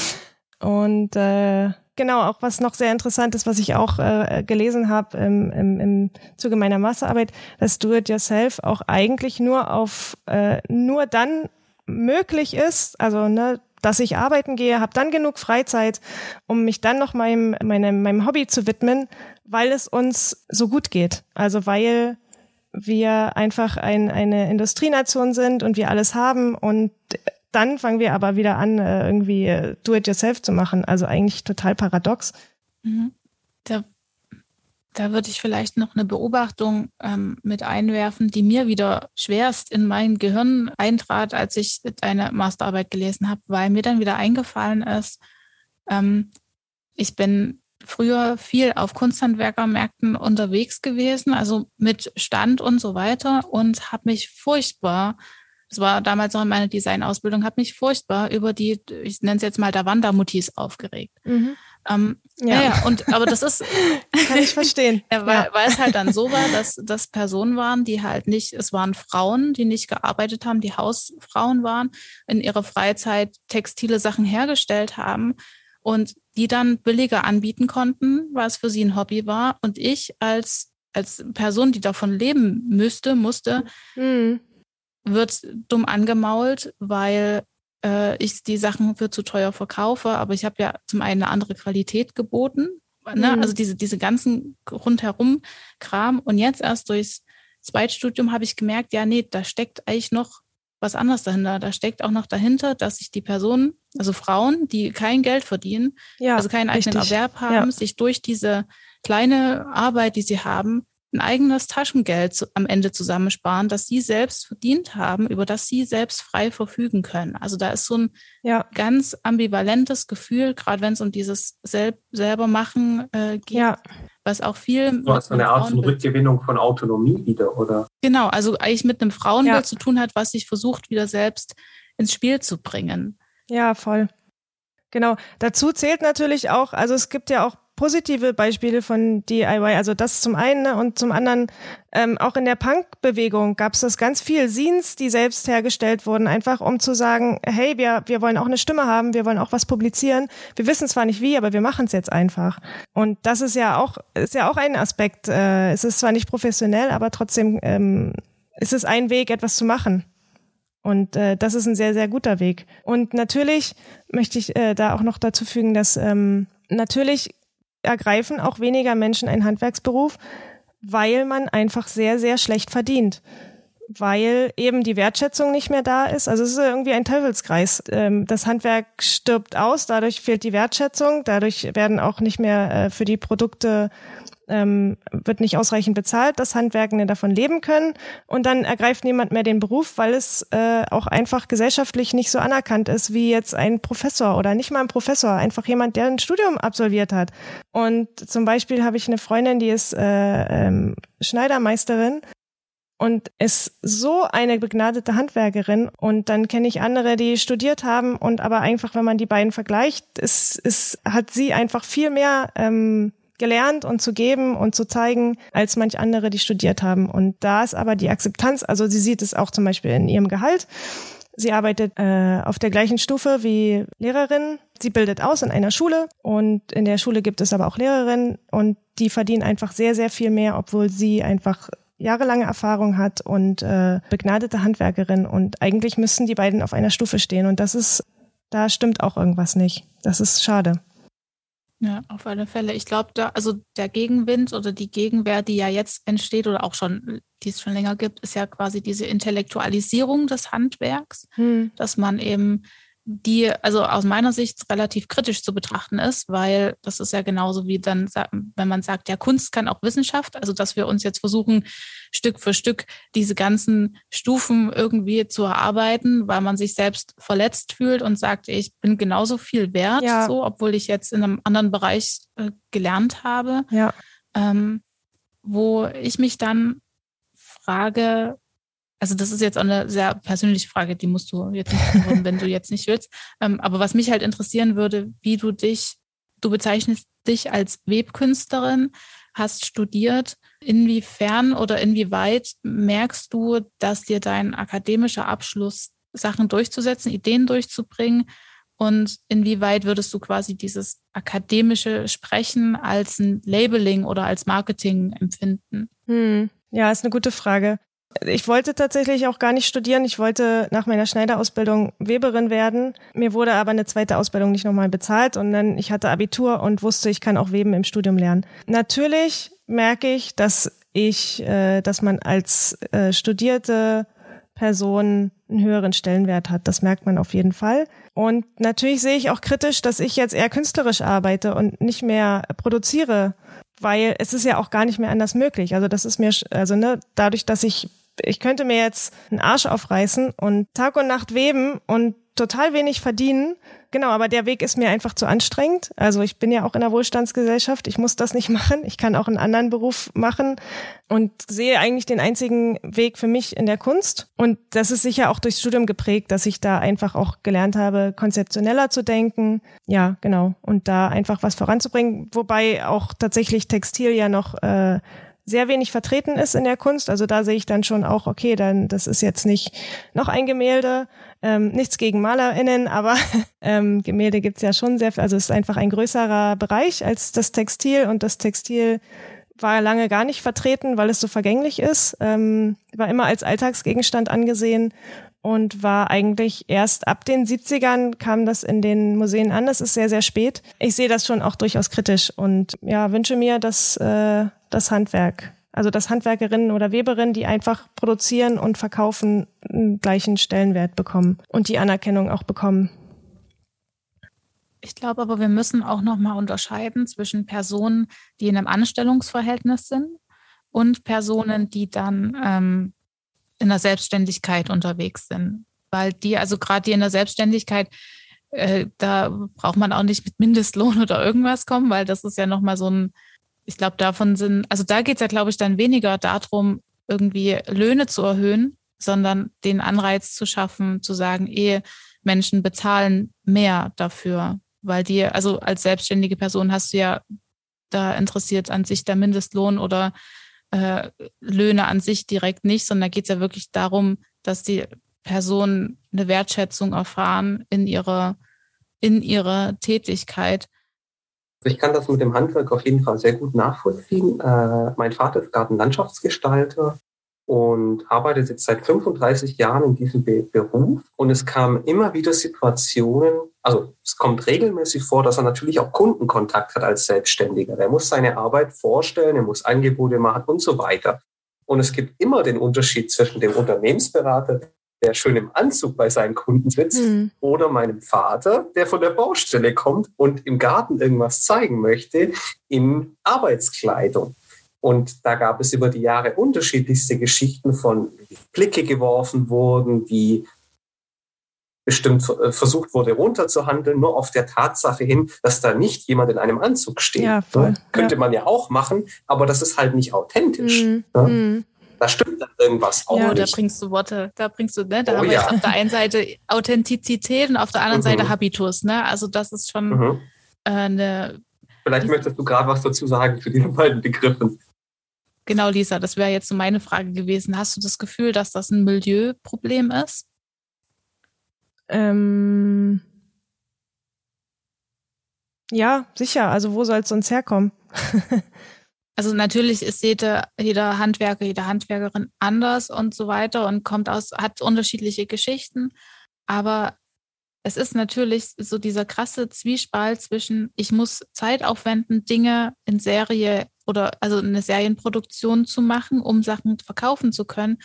S3: Und äh, genau, auch was noch sehr interessant ist, was ich auch äh, gelesen habe im, im, im Zuge meiner Masterarbeit, dass Do-it-yourself auch eigentlich nur auf äh, nur dann möglich ist, also ne, dass ich arbeiten gehe, habe dann genug Freizeit, um mich dann noch meinem, meinem, meinem Hobby zu widmen, weil es uns so gut geht. Also weil wir einfach ein, eine Industrienation sind und wir alles haben und dann fangen wir aber wieder an, äh, irgendwie äh, Do-it-yourself zu machen. Also eigentlich total paradox.
S1: Mhm. Da, da würde ich vielleicht noch eine Beobachtung ähm, mit einwerfen, die mir wieder schwerst in mein Gehirn eintrat, als ich deine Masterarbeit gelesen habe, weil mir dann wieder eingefallen ist, ähm, ich bin früher viel auf Kunsthandwerkermärkten unterwegs gewesen, also mit Stand und so weiter und habe mich furchtbar, das war damals noch in meiner Designausbildung, habe mich furchtbar über die, ich nenne es jetzt mal Davanda-Mutis aufgeregt. Mhm. Ähm, ja. ja, und aber das ist
S3: kann ich verstehen.
S1: ja, weil, ja. weil es halt dann so war, dass das Personen waren, die halt nicht, es waren Frauen, die nicht gearbeitet haben, die Hausfrauen waren, in ihrer Freizeit textile Sachen hergestellt haben und die dann billiger anbieten konnten, weil es für sie ein Hobby war. Und ich als als Person, die davon leben müsste, musste, mhm. wird dumm angemault, weil äh, ich die Sachen für zu teuer verkaufe. Aber ich habe ja zum einen eine andere Qualität geboten. Ne? Mhm. Also diese, diese ganzen rundherum Kram. Und jetzt erst durchs Zweitstudium habe ich gemerkt, ja, nee, da steckt eigentlich noch was anderes dahinter. Da steckt auch noch dahinter, dass sich die Personen, also Frauen, die kein Geld verdienen, ja, also keinen eigenen richtig. Erwerb haben, ja. sich durch diese kleine Arbeit, die sie haben, ein eigenes Taschengeld zu, am Ende zusammensparen, das sie selbst verdient haben, über das sie selbst frei verfügen können. Also da ist so ein ja. ganz ambivalentes Gefühl, gerade wenn es um dieses Sel selber machen äh, geht. Ja. Was auch viel.
S2: Du hast eine Art von Rückgewinnung von Autonomie wieder, oder?
S1: Genau, also eigentlich mit einem Frauenbild ja. zu tun hat, was sich versucht, wieder selbst ins Spiel zu bringen.
S3: Ja, voll. Genau. Dazu zählt natürlich auch, also es gibt ja auch positive Beispiele von DIY. Also das zum einen ne, und zum anderen ähm, auch in der Punk-Bewegung gab es das ganz viel Scenes, die selbst hergestellt wurden, einfach um zu sagen, hey, wir, wir wollen auch eine Stimme haben, wir wollen auch was publizieren. Wir wissen zwar nicht wie, aber wir machen es jetzt einfach. Und das ist ja auch ist ja auch ein Aspekt. Äh, es ist zwar nicht professionell, aber trotzdem ähm, ist es ein Weg, etwas zu machen. Und äh, das ist ein sehr, sehr guter Weg. Und natürlich möchte ich äh, da auch noch dazu fügen, dass ähm, natürlich ergreifen auch weniger Menschen einen Handwerksberuf, weil man einfach sehr, sehr schlecht verdient. Weil eben die Wertschätzung nicht mehr da ist. Also es ist irgendwie ein Teufelskreis. Ähm, das Handwerk stirbt aus, dadurch fehlt die Wertschätzung, dadurch werden auch nicht mehr äh, für die Produkte ähm, wird nicht ausreichend bezahlt, dass Handwerkende davon leben können und dann ergreift niemand mehr den Beruf, weil es äh, auch einfach gesellschaftlich nicht so anerkannt ist wie jetzt ein Professor oder nicht mal ein Professor, einfach jemand, der ein Studium absolviert hat. Und zum Beispiel habe ich eine Freundin, die ist äh, ähm, Schneidermeisterin und ist so eine begnadete Handwerkerin. Und dann kenne ich andere, die studiert haben und aber einfach, wenn man die beiden vergleicht, ist, ist, hat sie einfach viel mehr ähm, gelernt und zu geben und zu zeigen, als manch andere, die studiert haben. Und da ist aber die Akzeptanz, also sie sieht es auch zum Beispiel in ihrem Gehalt. Sie arbeitet äh, auf der gleichen Stufe wie Lehrerin. Sie bildet aus in einer Schule und in der Schule gibt es aber auch Lehrerinnen und die verdienen einfach sehr, sehr viel mehr, obwohl sie einfach jahrelange Erfahrung hat und äh, begnadete Handwerkerin und eigentlich müssten die beiden auf einer Stufe stehen und das ist, da stimmt auch irgendwas nicht. Das ist schade.
S1: Ja, auf alle Fälle. Ich glaube, da, also der Gegenwind oder die Gegenwehr, die ja jetzt entsteht oder auch schon, die es schon länger gibt, ist ja quasi diese Intellektualisierung des Handwerks, hm. dass man eben die also aus meiner Sicht relativ kritisch zu betrachten ist, weil das ist ja genauso wie dann, wenn man sagt, ja, Kunst kann auch Wissenschaft, also dass wir uns jetzt versuchen, Stück für Stück diese ganzen Stufen irgendwie zu erarbeiten, weil man sich selbst verletzt fühlt und sagt, ich bin genauso viel wert, ja. so, obwohl ich jetzt in einem anderen Bereich äh, gelernt habe. Ja. Ähm, wo ich mich dann frage, also das ist jetzt auch eine sehr persönliche Frage, die musst du jetzt nicht beantworten, wenn du jetzt nicht willst. Ähm, aber was mich halt interessieren würde, wie du dich, du bezeichnest dich als Webkünstlerin, hast studiert. Inwiefern oder inwieweit merkst du, dass dir dein akademischer Abschluss Sachen durchzusetzen, Ideen durchzubringen? Und inwieweit würdest du quasi dieses akademische Sprechen als ein Labeling oder als Marketing empfinden?
S3: Hm. Ja, ist eine gute Frage ich wollte tatsächlich auch gar nicht studieren. Ich wollte nach meiner Schneiderausbildung Weberin werden. Mir wurde aber eine zweite Ausbildung nicht nochmal bezahlt und dann ich hatte Abitur und wusste, ich kann auch Weben im Studium lernen. Natürlich merke ich, dass ich, äh, dass man als äh, studierte Person einen höheren Stellenwert hat. Das merkt man auf jeden Fall. Und natürlich sehe ich auch kritisch, dass ich jetzt eher künstlerisch arbeite und nicht mehr produziere, weil es ist ja auch gar nicht mehr anders möglich. Also das ist mir, also ne, dadurch, dass ich ich könnte mir jetzt einen Arsch aufreißen und Tag und Nacht weben und total wenig verdienen. Genau, aber der Weg ist mir einfach zu anstrengend. Also ich bin ja auch in der Wohlstandsgesellschaft. Ich muss das nicht machen. Ich kann auch einen anderen Beruf machen und sehe eigentlich den einzigen Weg für mich in der Kunst. Und das ist sicher auch durchs Studium geprägt, dass ich da einfach auch gelernt habe, konzeptioneller zu denken. Ja, genau. Und da einfach was voranzubringen. Wobei auch tatsächlich Textil ja noch äh, sehr wenig vertreten ist in der Kunst. Also da sehe ich dann schon auch, okay, dann das ist jetzt nicht noch ein Gemälde. Ähm, nichts gegen MalerInnen, aber ähm, Gemälde gibt's ja schon sehr viel. Also es ist einfach ein größerer Bereich als das Textil und das Textil war lange gar nicht vertreten, weil es so vergänglich ist. Ähm, war immer als Alltagsgegenstand angesehen und war eigentlich erst ab den 70ern kam das in den Museen an. Das ist sehr, sehr spät. Ich sehe das schon auch durchaus kritisch und ja, wünsche mir, dass äh, das Handwerk, also dass Handwerkerinnen oder Weberinnen, die einfach produzieren und verkaufen, einen gleichen Stellenwert bekommen und die Anerkennung auch bekommen.
S1: Ich glaube aber, wir müssen auch nochmal unterscheiden zwischen Personen, die in einem Anstellungsverhältnis sind und Personen, die dann ähm, in der Selbstständigkeit unterwegs sind. Weil die, also gerade die in der Selbstständigkeit, äh, da braucht man auch nicht mit Mindestlohn oder irgendwas kommen, weil das ist ja nochmal so ein, ich glaube, davon sind, also da geht es ja, glaube ich, dann weniger darum, irgendwie Löhne zu erhöhen, sondern den Anreiz zu schaffen, zu sagen, eh, Menschen bezahlen mehr dafür, weil die, also als selbstständige Person hast du ja da interessiert an sich der Mindestlohn oder äh, Löhne an sich direkt nicht, sondern da geht es ja wirklich darum, dass die Personen eine Wertschätzung erfahren in ihrer, in ihrer Tätigkeit.
S2: Ich kann das mit dem Handwerk auf jeden Fall sehr gut nachvollziehen. Äh, mein Vater ist Gartenlandschaftsgestalter und arbeitet jetzt seit 35 Jahren in diesem Be Beruf. Und es kamen immer wieder Situationen, also es kommt regelmäßig vor, dass er natürlich auch Kundenkontakt hat als Selbstständiger. Er muss seine Arbeit vorstellen, er muss Angebote machen und so weiter. Und es gibt immer den Unterschied zwischen dem Unternehmensberater, der schön im Anzug bei seinen Kunden sitzt, mhm. oder meinem Vater, der von der Baustelle kommt und im Garten irgendwas zeigen möchte, in Arbeitskleidung. Und da gab es über die Jahre unterschiedlichste Geschichten von Blicke geworfen wurden, wie bestimmt äh, versucht wurde runterzuhandeln, nur auf der Tatsache hin, dass da nicht jemand in einem Anzug steht. Ja, voll. Könnte ja. man ja auch machen, aber das ist halt nicht authentisch. Mhm. Mhm. Da stimmt dann irgendwas auch ja,
S1: nicht. da bringst du Worte, da bringst du, ne, da oh, haben wir ja. jetzt auf der einen Seite Authentizität und auf der anderen mhm. Seite Habitus, ne? Also das ist schon mhm. äh, eine.
S2: Vielleicht möchtest du gerade was dazu sagen zu diesen beiden Begriffen.
S1: Genau, Lisa, das wäre jetzt so meine Frage gewesen. Hast du das Gefühl, dass das ein Milieuproblem ist?
S3: Ähm ja, sicher. Also wo soll es sonst herkommen?
S1: also natürlich ist jeder, jeder Handwerker, jede Handwerkerin anders und so weiter und kommt aus, hat unterschiedliche Geschichten. Aber es ist natürlich so dieser krasse Zwiespalt zwischen, ich muss Zeit aufwenden, Dinge in Serie oder also eine Serienproduktion zu machen, um Sachen verkaufen zu können.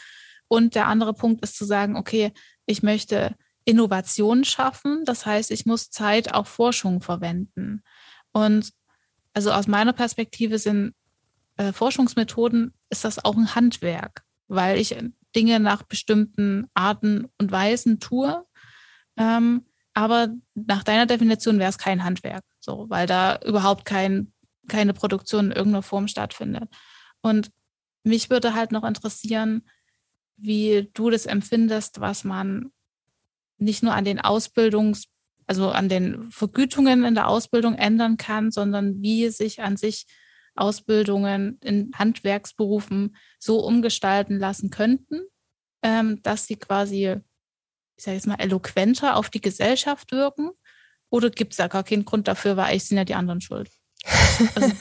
S1: Und der andere Punkt ist zu sagen, okay, ich möchte Innovation schaffen. Das heißt, ich muss Zeit auf Forschung verwenden. Und also aus meiner Perspektive sind äh, Forschungsmethoden, ist das auch ein Handwerk, weil ich Dinge nach bestimmten Arten und Weisen tue. Ähm, aber nach deiner Definition wäre es kein Handwerk, so, weil da überhaupt kein keine Produktion in irgendeiner Form stattfindet. Und mich würde halt noch interessieren, wie du das empfindest, was man nicht nur an den Ausbildungs-, also an den Vergütungen in der Ausbildung ändern kann, sondern wie sich an sich Ausbildungen in Handwerksberufen so umgestalten lassen könnten, ähm, dass sie quasi, ich sage jetzt mal, eloquenter auf die Gesellschaft wirken? Oder gibt es da gar keinen Grund dafür, weil ich sind ja die anderen schuld?
S3: Also,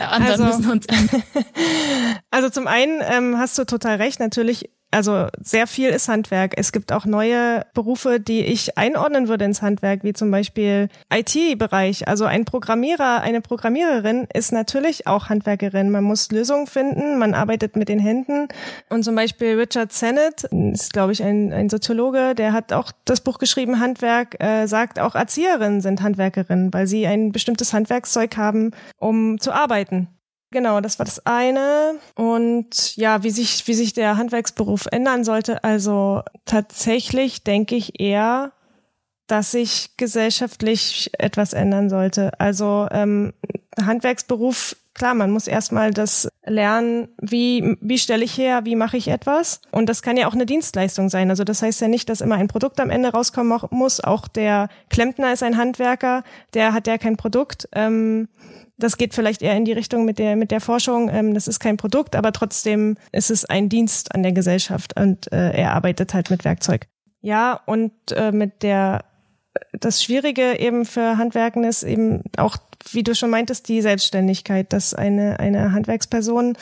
S3: also, also, zum einen ähm, hast du total recht. Natürlich also sehr viel ist Handwerk. Es gibt auch neue Berufe, die ich einordnen würde ins Handwerk, wie zum Beispiel IT-Bereich. Also ein Programmierer, eine Programmiererin ist natürlich auch Handwerkerin. Man muss Lösungen finden, man arbeitet mit den Händen. Und zum Beispiel Richard Sennett ist, glaube ich, ein, ein Soziologe, der hat auch das Buch geschrieben, Handwerk, äh, sagt auch Erzieherinnen sind Handwerkerinnen, weil sie ein bestimmtes Handwerkszeug haben, um zu arbeiten. Genau, das war das eine. Und ja, wie sich, wie sich der Handwerksberuf ändern sollte. Also tatsächlich denke ich eher, dass sich gesellschaftlich etwas ändern sollte. Also ähm, Handwerksberuf, klar, man muss erstmal das lernen, wie, wie stelle ich her, wie mache ich etwas. Und das kann ja auch eine Dienstleistung sein. Also das heißt ja nicht, dass immer ein Produkt am Ende rauskommen muss. Auch der Klempner ist ein Handwerker, der hat ja kein Produkt. Ähm, das geht vielleicht eher in die Richtung mit der, mit der Forschung. Ähm, das ist kein Produkt, aber trotzdem ist es ein Dienst an der Gesellschaft und äh, er arbeitet halt mit Werkzeug. Ja, und äh, mit der das Schwierige eben für Handwerken ist eben auch, wie du schon meintest, die Selbstständigkeit, dass eine, eine Handwerksperson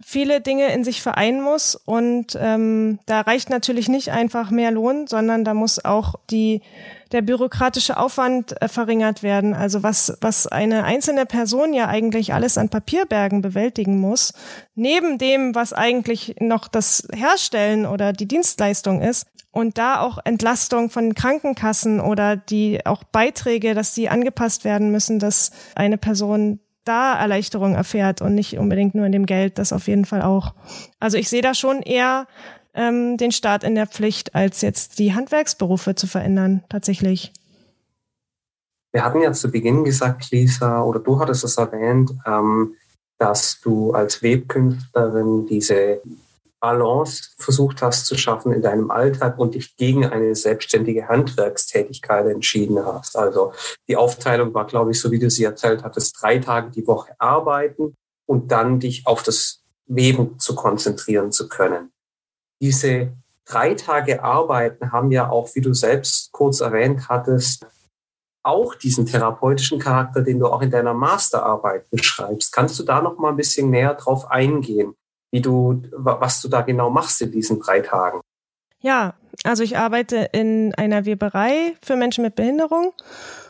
S3: viele Dinge in sich vereinen muss und ähm, da reicht natürlich nicht einfach mehr Lohn, sondern da muss auch die der bürokratische Aufwand äh, verringert werden. Also was was eine einzelne Person ja eigentlich alles an Papierbergen bewältigen muss, neben dem, was eigentlich noch das Herstellen oder die Dienstleistung ist, und da auch Entlastung von Krankenkassen oder die auch Beiträge, dass die angepasst werden müssen, dass eine Person da Erleichterung erfährt und nicht unbedingt nur in dem Geld, das auf jeden Fall auch. Also ich sehe da schon eher ähm, den Staat in der Pflicht, als jetzt die Handwerksberufe zu verändern, tatsächlich.
S2: Wir hatten ja zu Beginn gesagt, Lisa, oder du hattest es erwähnt, ähm, dass du als Webkünstlerin diese Balance versucht hast zu schaffen in deinem Alltag und dich gegen eine selbstständige Handwerkstätigkeit entschieden hast. Also die Aufteilung war, glaube ich, so wie du sie erzählt hattest, drei Tage die Woche arbeiten und dann dich auf das Weben zu konzentrieren zu können. Diese drei Tage Arbeiten haben ja auch, wie du selbst kurz erwähnt hattest, auch diesen therapeutischen Charakter, den du auch in deiner Masterarbeit beschreibst. Kannst du da noch mal ein bisschen näher drauf eingehen? wie du, was du da genau machst in diesen drei Tagen.
S3: Ja, also ich arbeite in einer Weberei für Menschen mit Behinderung.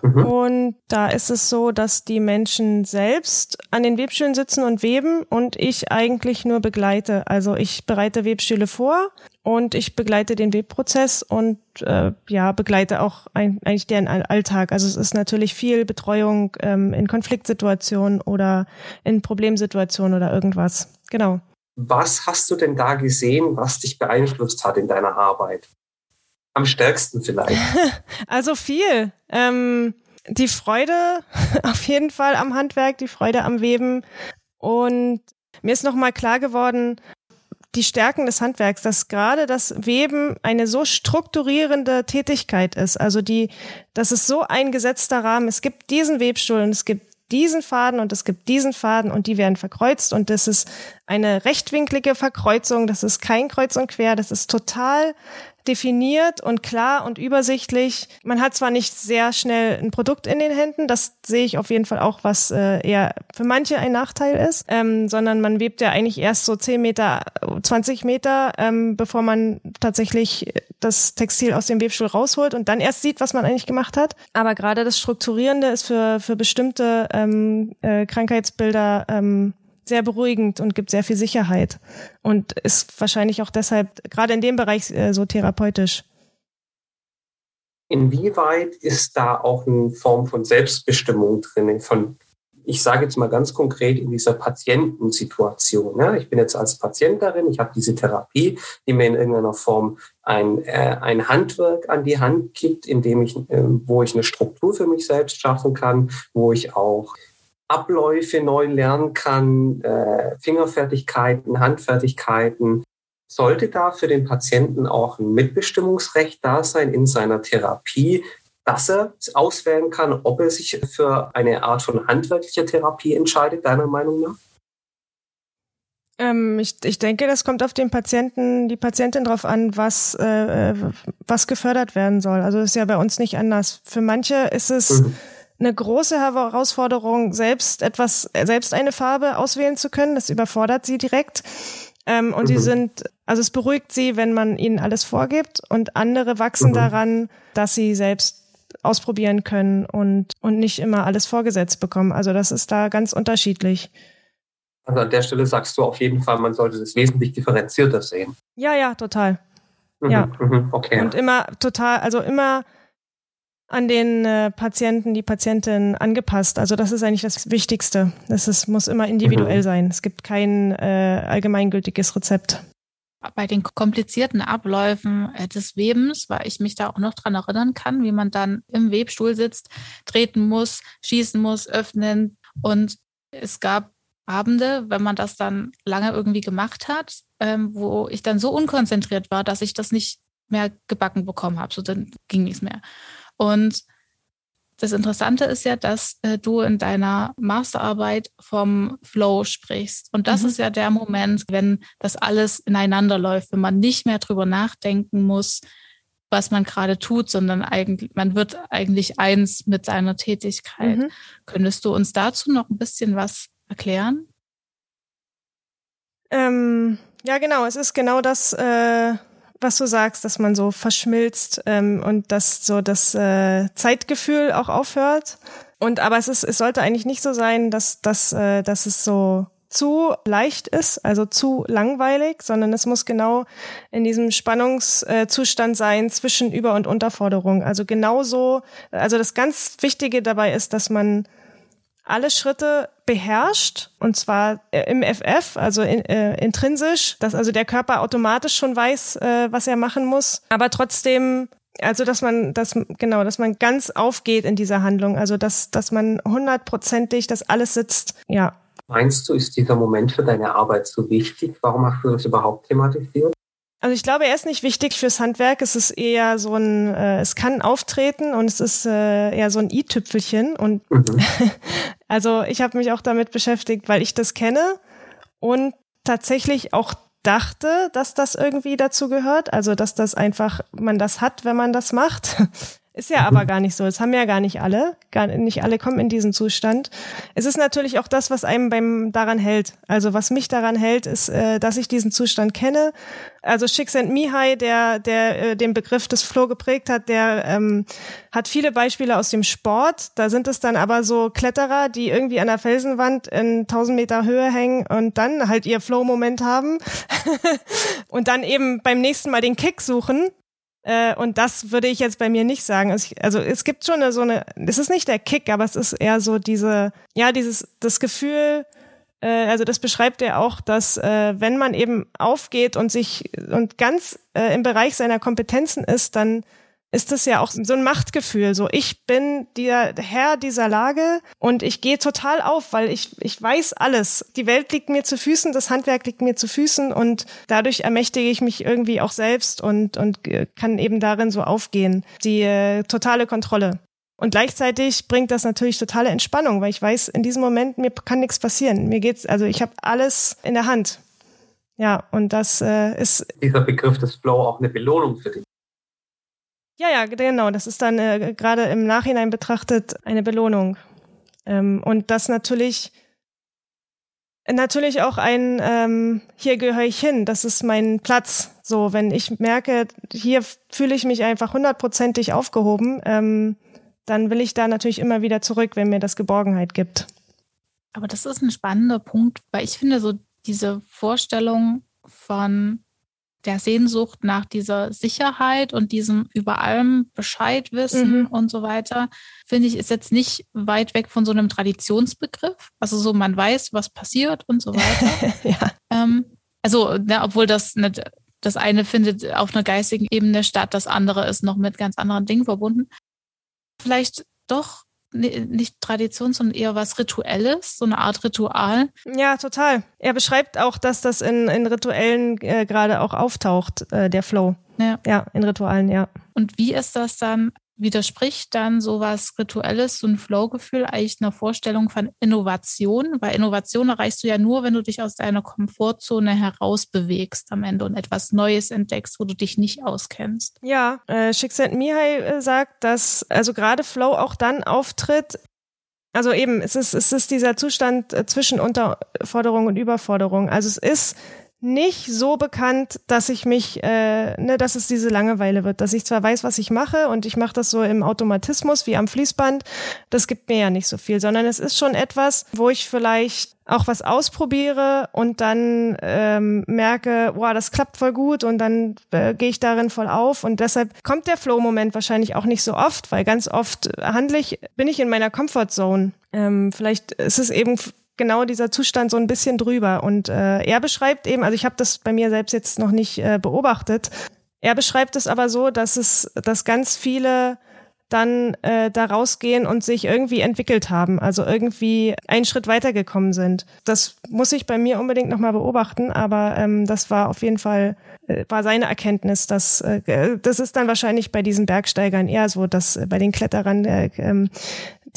S3: Mhm. Und da ist es so, dass die Menschen selbst an den Webstühlen sitzen und weben und ich eigentlich nur begleite. Also ich bereite Webstühle vor und ich begleite den Webprozess und äh, ja, begleite auch ein, eigentlich deren Alltag. Also es ist natürlich viel Betreuung ähm, in Konfliktsituationen oder in Problemsituationen oder irgendwas. Genau.
S2: Was hast du denn da gesehen, was dich beeinflusst hat in deiner Arbeit? Am stärksten vielleicht.
S3: Also viel. Ähm, die Freude auf jeden Fall am Handwerk, die Freude am Weben. Und mir ist nochmal klar geworden, die Stärken des Handwerks, dass gerade das Weben eine so strukturierende Tätigkeit ist. Also die, das ist so ein gesetzter Rahmen. Es gibt diesen Webstuhl und es gibt diesen Faden und es gibt diesen Faden und die werden verkreuzt und das ist eine rechtwinklige Verkreuzung, das ist kein Kreuz und Quer, das ist total definiert und klar und übersichtlich. Man hat zwar nicht sehr schnell ein Produkt in den Händen, das sehe ich auf jeden Fall auch, was äh, eher für manche ein Nachteil ist, ähm, sondern man webt ja eigentlich erst so 10 Meter, 20 Meter, ähm, bevor man tatsächlich das Textil aus dem Webstuhl rausholt und dann erst sieht, was man eigentlich gemacht hat. Aber gerade das Strukturierende ist für, für bestimmte ähm, äh, Krankheitsbilder ähm, sehr beruhigend und gibt sehr viel Sicherheit und ist wahrscheinlich auch deshalb gerade in dem Bereich äh, so therapeutisch.
S2: Inwieweit ist da auch eine Form von Selbstbestimmung drin, von ich sage jetzt mal ganz konkret in dieser Patientensituation. Ne? Ich bin jetzt als Patient darin, ich habe diese Therapie, die mir in irgendeiner Form ein, äh, ein Handwerk an die Hand gibt, in dem ich, äh, wo ich eine Struktur für mich selbst schaffen kann, wo ich auch Abläufe neu lernen kann, äh, Fingerfertigkeiten, Handfertigkeiten. Sollte da für den Patienten auch ein Mitbestimmungsrecht da sein in seiner Therapie, dass er auswählen kann, ob er sich für eine Art von handwerklicher Therapie entscheidet, deiner Meinung nach?
S3: Ähm, ich, ich denke, das kommt auf den Patienten, die Patientin drauf an, was, äh, was gefördert werden soll. Also ist ja bei uns nicht anders. Für manche ist es mhm eine große Herausforderung, selbst etwas, selbst eine Farbe auswählen zu können. Das überfordert sie direkt. Ähm, und mhm. sie sind, also es beruhigt sie, wenn man ihnen alles vorgibt. Und andere wachsen mhm. daran, dass sie selbst ausprobieren können und, und nicht immer alles vorgesetzt bekommen. Also das ist da ganz unterschiedlich.
S2: Also an der Stelle sagst du auf jeden Fall, man sollte das wesentlich differenzierter sehen.
S3: Ja, ja, total. Mhm, ja. Mhm, okay. Und immer total, also immer an den äh, Patienten, die Patientin angepasst. Also das ist eigentlich das Wichtigste. Das ist, muss immer individuell mhm. sein. Es gibt kein äh, allgemeingültiges Rezept.
S1: Bei den komplizierten Abläufen äh, des Webens, weil ich mich da auch noch dran erinnern kann, wie man dann im Webstuhl sitzt, treten muss, schießen muss, öffnen. Und es gab Abende, wenn man das dann lange irgendwie gemacht hat, ähm, wo ich dann so unkonzentriert war, dass ich das nicht mehr gebacken bekommen habe. So dann ging nichts mehr. Und das Interessante ist ja, dass äh, du in deiner Masterarbeit vom Flow sprichst. Und das mhm. ist ja der Moment, wenn das alles ineinander läuft, wenn man nicht mehr drüber nachdenken muss, was man gerade tut, sondern eigentlich, man wird eigentlich eins mit seiner Tätigkeit. Mhm. Könntest du uns dazu noch ein bisschen was erklären?
S3: Ähm, ja, genau. Es ist genau das, äh, was du sagst, dass man so verschmilzt ähm, und dass so das äh, Zeitgefühl auch aufhört. Und aber es ist, es sollte eigentlich nicht so sein, dass, dass, äh, dass es so zu leicht ist, also zu langweilig, sondern es muss genau in diesem Spannungszustand sein zwischen Über- und Unterforderung. Also genauso, also das ganz Wichtige dabei ist, dass man alle Schritte beherrscht und zwar äh, im FF, also in, äh, intrinsisch, dass also der Körper automatisch schon weiß, äh, was er machen muss, aber trotzdem also dass man dass genau dass man ganz aufgeht in dieser Handlung. Also dass dass man hundertprozentig das alles sitzt. Ja.
S2: Meinst du ist dieser Moment für deine Arbeit so wichtig? Warum hast du das überhaupt thematisiert
S3: also ich glaube, er ist nicht wichtig fürs Handwerk. Es ist eher so ein, äh, es kann auftreten und es ist äh, eher so ein i-Tüpfelchen. Und mhm. also ich habe mich auch damit beschäftigt, weil ich das kenne und tatsächlich auch dachte, dass das irgendwie dazu gehört. Also dass das einfach man das hat, wenn man das macht. Ist ja aber gar nicht so. Das haben ja gar nicht alle. Gar nicht alle kommen in diesen Zustand. Es ist natürlich auch das, was einem beim daran hält. Also was mich daran hält, ist, äh, dass ich diesen Zustand kenne. Also Mihai, der der äh, den Begriff des Flow geprägt hat, der ähm, hat viele Beispiele aus dem Sport. Da sind es dann aber so Kletterer, die irgendwie an der Felsenwand in 1000 Meter Höhe hängen und dann halt ihr Flow-Moment haben und dann eben beim nächsten Mal den Kick suchen äh, und das würde ich jetzt bei mir nicht sagen. Also, ich, also es gibt schon eine, so eine, es ist nicht der Kick, aber es ist eher so diese, ja, dieses, das Gefühl, äh, also das beschreibt er auch, dass äh, wenn man eben aufgeht und sich und ganz äh, im Bereich seiner Kompetenzen ist, dann ist es ja auch so ein Machtgefühl. So, ich bin der Herr dieser Lage und ich gehe total auf, weil ich, ich weiß alles. Die Welt liegt mir zu Füßen, das Handwerk liegt mir zu Füßen und dadurch ermächtige ich mich irgendwie auch selbst und, und kann eben darin so aufgehen. Die äh, totale Kontrolle. Und gleichzeitig bringt das natürlich totale Entspannung, weil ich weiß, in diesem Moment mir kann nichts passieren. Mir geht's, also ich habe alles in der Hand. Ja, und das äh, ist.
S2: Dieser Begriff des Flow auch eine Belohnung für dich.
S3: Ja, ja, genau. Das ist dann äh, gerade im Nachhinein betrachtet eine Belohnung. Ähm, und das natürlich natürlich auch ein ähm, hier gehöre ich hin, das ist mein Platz. So, wenn ich merke, hier fühle ich mich einfach hundertprozentig aufgehoben, ähm, dann will ich da natürlich immer wieder zurück, wenn mir das Geborgenheit gibt.
S1: Aber das ist ein spannender Punkt, weil ich finde so diese Vorstellung von der Sehnsucht nach dieser Sicherheit und diesem über allem Bescheid wissen mhm. und so weiter, finde ich, ist jetzt nicht weit weg von so einem Traditionsbegriff. Also so, man weiß, was passiert und so weiter. ja. ähm, also, ne, obwohl das nicht, das eine findet auf einer geistigen Ebene statt, das andere ist noch mit ganz anderen Dingen verbunden. Vielleicht doch nicht Tradition, sondern eher was Rituelles, so eine Art Ritual.
S3: Ja, total. Er beschreibt auch, dass das in, in Rituellen äh, gerade auch auftaucht, äh, der Flow. Ja. ja, in Ritualen, ja.
S1: Und wie ist das dann widerspricht dann sowas Rituelles, so ein Flow-Gefühl eigentlich einer Vorstellung von Innovation? Weil Innovation erreichst du ja nur, wenn du dich aus deiner Komfortzone herausbewegst am Ende und etwas Neues entdeckst, wo du dich nicht auskennst.
S3: Ja, äh, Mihai äh, sagt, dass also gerade Flow auch dann auftritt, also eben, es ist, es ist dieser Zustand äh, zwischen Unterforderung und Überforderung. Also es ist nicht so bekannt, dass ich mich, äh, ne, dass es diese Langeweile wird, dass ich zwar weiß, was ich mache und ich mache das so im Automatismus wie am Fließband, das gibt mir ja nicht so viel, sondern es ist schon etwas, wo ich vielleicht auch was ausprobiere und dann ähm, merke, wow, das klappt voll gut und dann äh, gehe ich darin voll auf und deshalb kommt der Flow-Moment wahrscheinlich auch nicht so oft, weil ganz oft handle ich, bin ich in meiner Comfortzone. Ähm, vielleicht ist es eben genau dieser Zustand so ein bisschen drüber. Und äh, er beschreibt eben, also ich habe das bei mir selbst jetzt noch nicht äh, beobachtet, er beschreibt es aber so, dass es, dass ganz viele dann äh, da rausgehen und sich irgendwie entwickelt haben, also irgendwie einen Schritt weitergekommen sind. Das muss ich bei mir unbedingt nochmal beobachten, aber ähm, das war auf jeden Fall, äh, war seine Erkenntnis, dass äh, das ist dann wahrscheinlich bei diesen Bergsteigern eher so, dass äh, bei den Kletterern, äh, äh,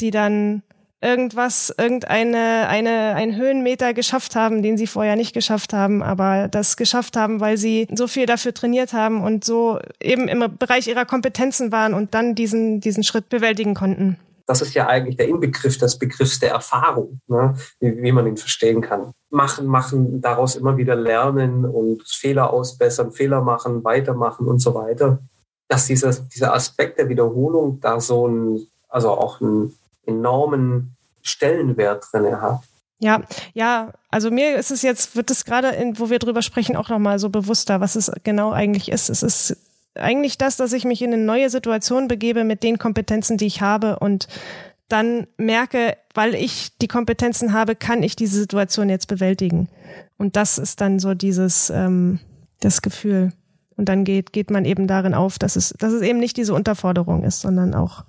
S3: die dann irgendwas, irgendeine, eine, einen Höhenmeter geschafft haben, den sie vorher nicht geschafft haben, aber das geschafft haben, weil sie so viel dafür trainiert haben und so eben im Bereich ihrer Kompetenzen waren und dann diesen, diesen Schritt bewältigen konnten.
S2: Das ist ja eigentlich der Inbegriff des Begriffs der Erfahrung, ne? wie, wie man ihn verstehen kann. Machen, machen, daraus immer wieder lernen und Fehler ausbessern, Fehler machen, weitermachen und so weiter. Dass dieser, dieser Aspekt der Wiederholung da so ein, also auch ein enormen Stellenwert drin hat.
S3: Ja, ja, also mir ist es jetzt, wird es gerade, wo wir drüber sprechen, auch nochmal so bewusster, was es genau eigentlich ist. Es ist eigentlich das, dass ich mich in eine neue Situation begebe mit den Kompetenzen, die ich habe und dann merke, weil ich die Kompetenzen habe, kann ich diese Situation jetzt bewältigen. Und das ist dann so dieses, ähm, das Gefühl. Und dann geht, geht man eben darin auf, dass es, dass es eben nicht diese Unterforderung ist, sondern auch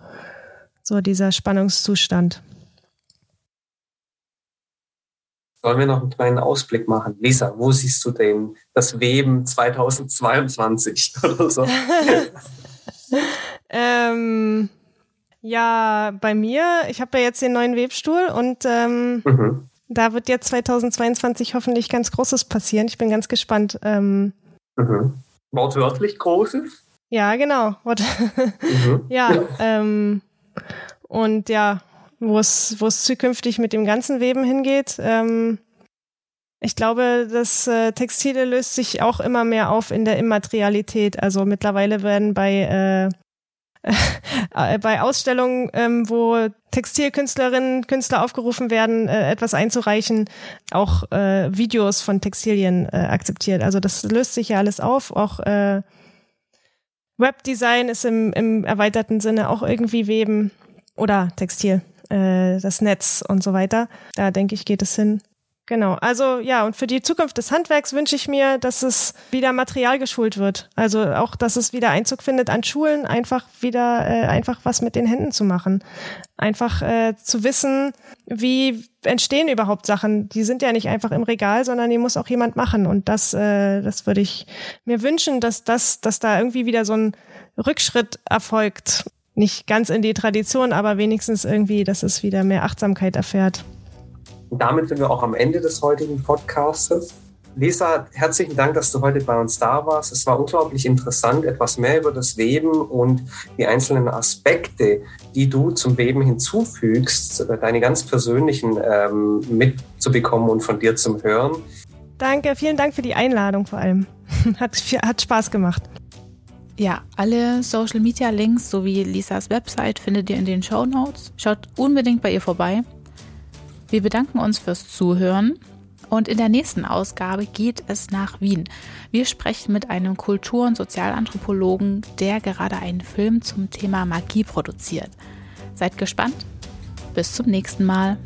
S3: so dieser Spannungszustand.
S2: Sollen wir noch einen kleinen Ausblick machen? Lisa, wo siehst du denn das Weben 2022 oder so?
S3: ähm, ja, bei mir, ich habe ja jetzt den neuen Webstuhl und ähm, mhm. da wird jetzt 2022 hoffentlich ganz Großes passieren. Ich bin ganz gespannt. Ähm,
S2: mhm. Wortwörtlich Großes?
S3: Ja, genau. mhm. Ja, ähm, und ja, wo es, wo es zukünftig mit dem ganzen Weben hingeht. Ähm, ich glaube, das äh, Textile löst sich auch immer mehr auf in der Immaterialität. Also mittlerweile werden bei äh, äh, bei Ausstellungen, ähm, wo Textilkünstlerinnen, Künstler aufgerufen werden, äh, etwas einzureichen, auch äh, Videos von Textilien äh, akzeptiert. Also das löst sich ja alles auf. Auch äh, Webdesign ist im, im erweiterten Sinne auch irgendwie Weben oder Textil, äh, das Netz und so weiter. Da denke ich, geht es hin. Genau, also ja, und für die Zukunft des Handwerks wünsche ich mir, dass es wieder Material geschult wird. Also auch, dass es wieder Einzug findet an Schulen, einfach wieder, äh, einfach was mit den Händen zu machen. Einfach äh, zu wissen, wie entstehen überhaupt Sachen. Die sind ja nicht einfach im Regal, sondern die muss auch jemand machen. Und das, äh, das würde ich mir wünschen, dass das, dass da irgendwie wieder so ein Rückschritt erfolgt. Nicht ganz in die Tradition, aber wenigstens irgendwie, dass es wieder mehr Achtsamkeit erfährt.
S2: Und damit sind wir auch am Ende des heutigen Podcasts. Lisa, herzlichen Dank, dass du heute bei uns da warst. Es war unglaublich interessant, etwas mehr über das Weben und die einzelnen Aspekte, die du zum Weben hinzufügst, deine ganz persönlichen ähm, mitzubekommen und von dir zum Hören.
S3: Danke, vielen Dank für die Einladung vor allem. Hat, hat Spaß gemacht.
S1: Ja, alle Social Media Links sowie Lisas Website findet ihr in den Show Notes. Schaut unbedingt bei ihr vorbei. Wir bedanken uns fürs Zuhören und in der nächsten Ausgabe geht es nach Wien. Wir sprechen mit einem Kultur- und Sozialanthropologen, der gerade einen Film zum Thema Magie produziert. Seid gespannt. Bis zum nächsten Mal.